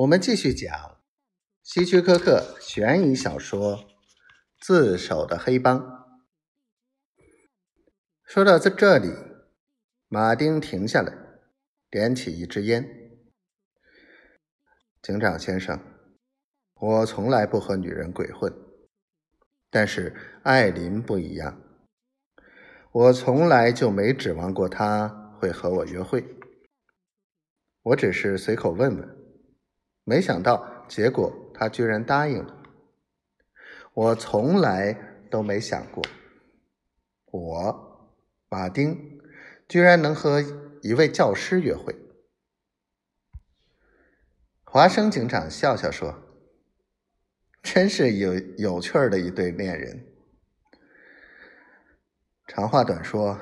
我们继续讲希区柯克悬疑小说《自首的黑帮》。说到这这里，马丁停下来，点起一支烟。警长先生，我从来不和女人鬼混，但是艾琳不一样，我从来就没指望过她会和我约会。我只是随口问问，没想到结果他居然答应了。我从来都没想过，我马丁居然能和一位教师约会。华生警长笑笑说：“真是有有趣儿的一对恋人。”长话短说，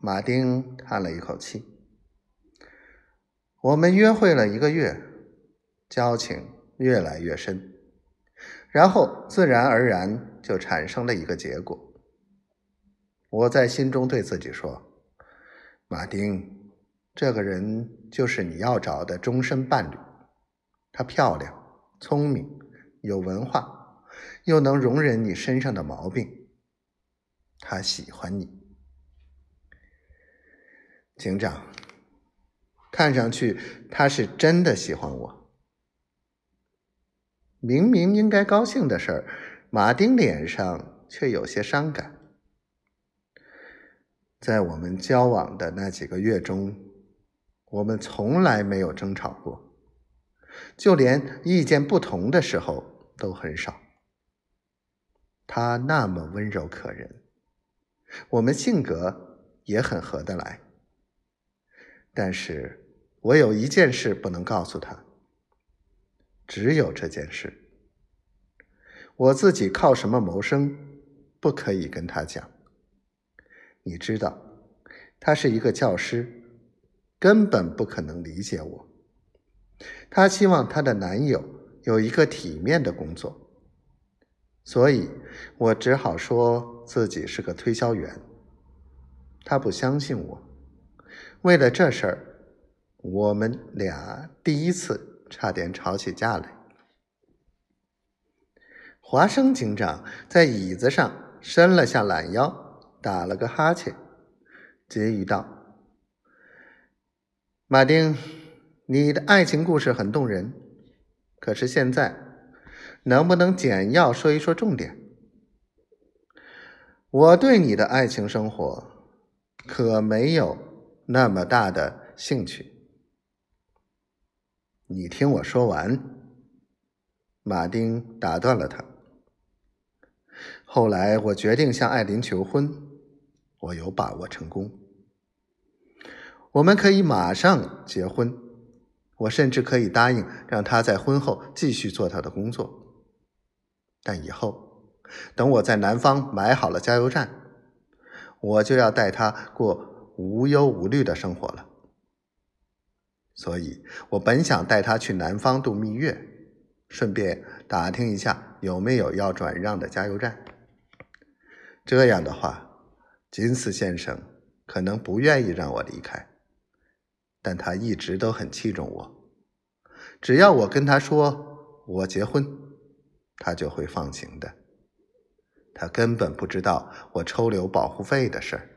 马丁叹了一口气。我们约会了一个月，交情越来越深，然后自然而然就产生了一个结果。我在心中对自己说：“马丁，这个人就是你要找的终身伴侣。她漂亮、聪明、有文化，又能容忍你身上的毛病。她喜欢你，警长。”看上去他是真的喜欢我。明明应该高兴的事儿，马丁脸上却有些伤感。在我们交往的那几个月中，我们从来没有争吵过，就连意见不同的时候都很少。他那么温柔可人，我们性格也很合得来，但是。我有一件事不能告诉他，只有这件事。我自己靠什么谋生，不可以跟他讲。你知道，他是一个教师，根本不可能理解我。她希望她的男友有一个体面的工作，所以我只好说自己是个推销员。她不相信我，为了这事儿。我们俩第一次差点吵起架来。华生警长在椅子上伸了下懒腰，打了个哈欠，结语道：“马丁，你的爱情故事很动人，可是现在能不能简要说一说重点？我对你的爱情生活可没有那么大的兴趣。”你听我说完，马丁打断了他。后来我决定向艾琳求婚，我有把握成功。我们可以马上结婚，我甚至可以答应让她在婚后继续做她的工作。但以后，等我在南方买好了加油站，我就要带她过无忧无虑的生活了。所以我本想带他去南方度蜜月，顺便打听一下有没有要转让的加油站。这样的话，金斯先生可能不愿意让我离开，但他一直都很器重我。只要我跟他说我结婚，他就会放行的。他根本不知道我抽留保护费的事儿。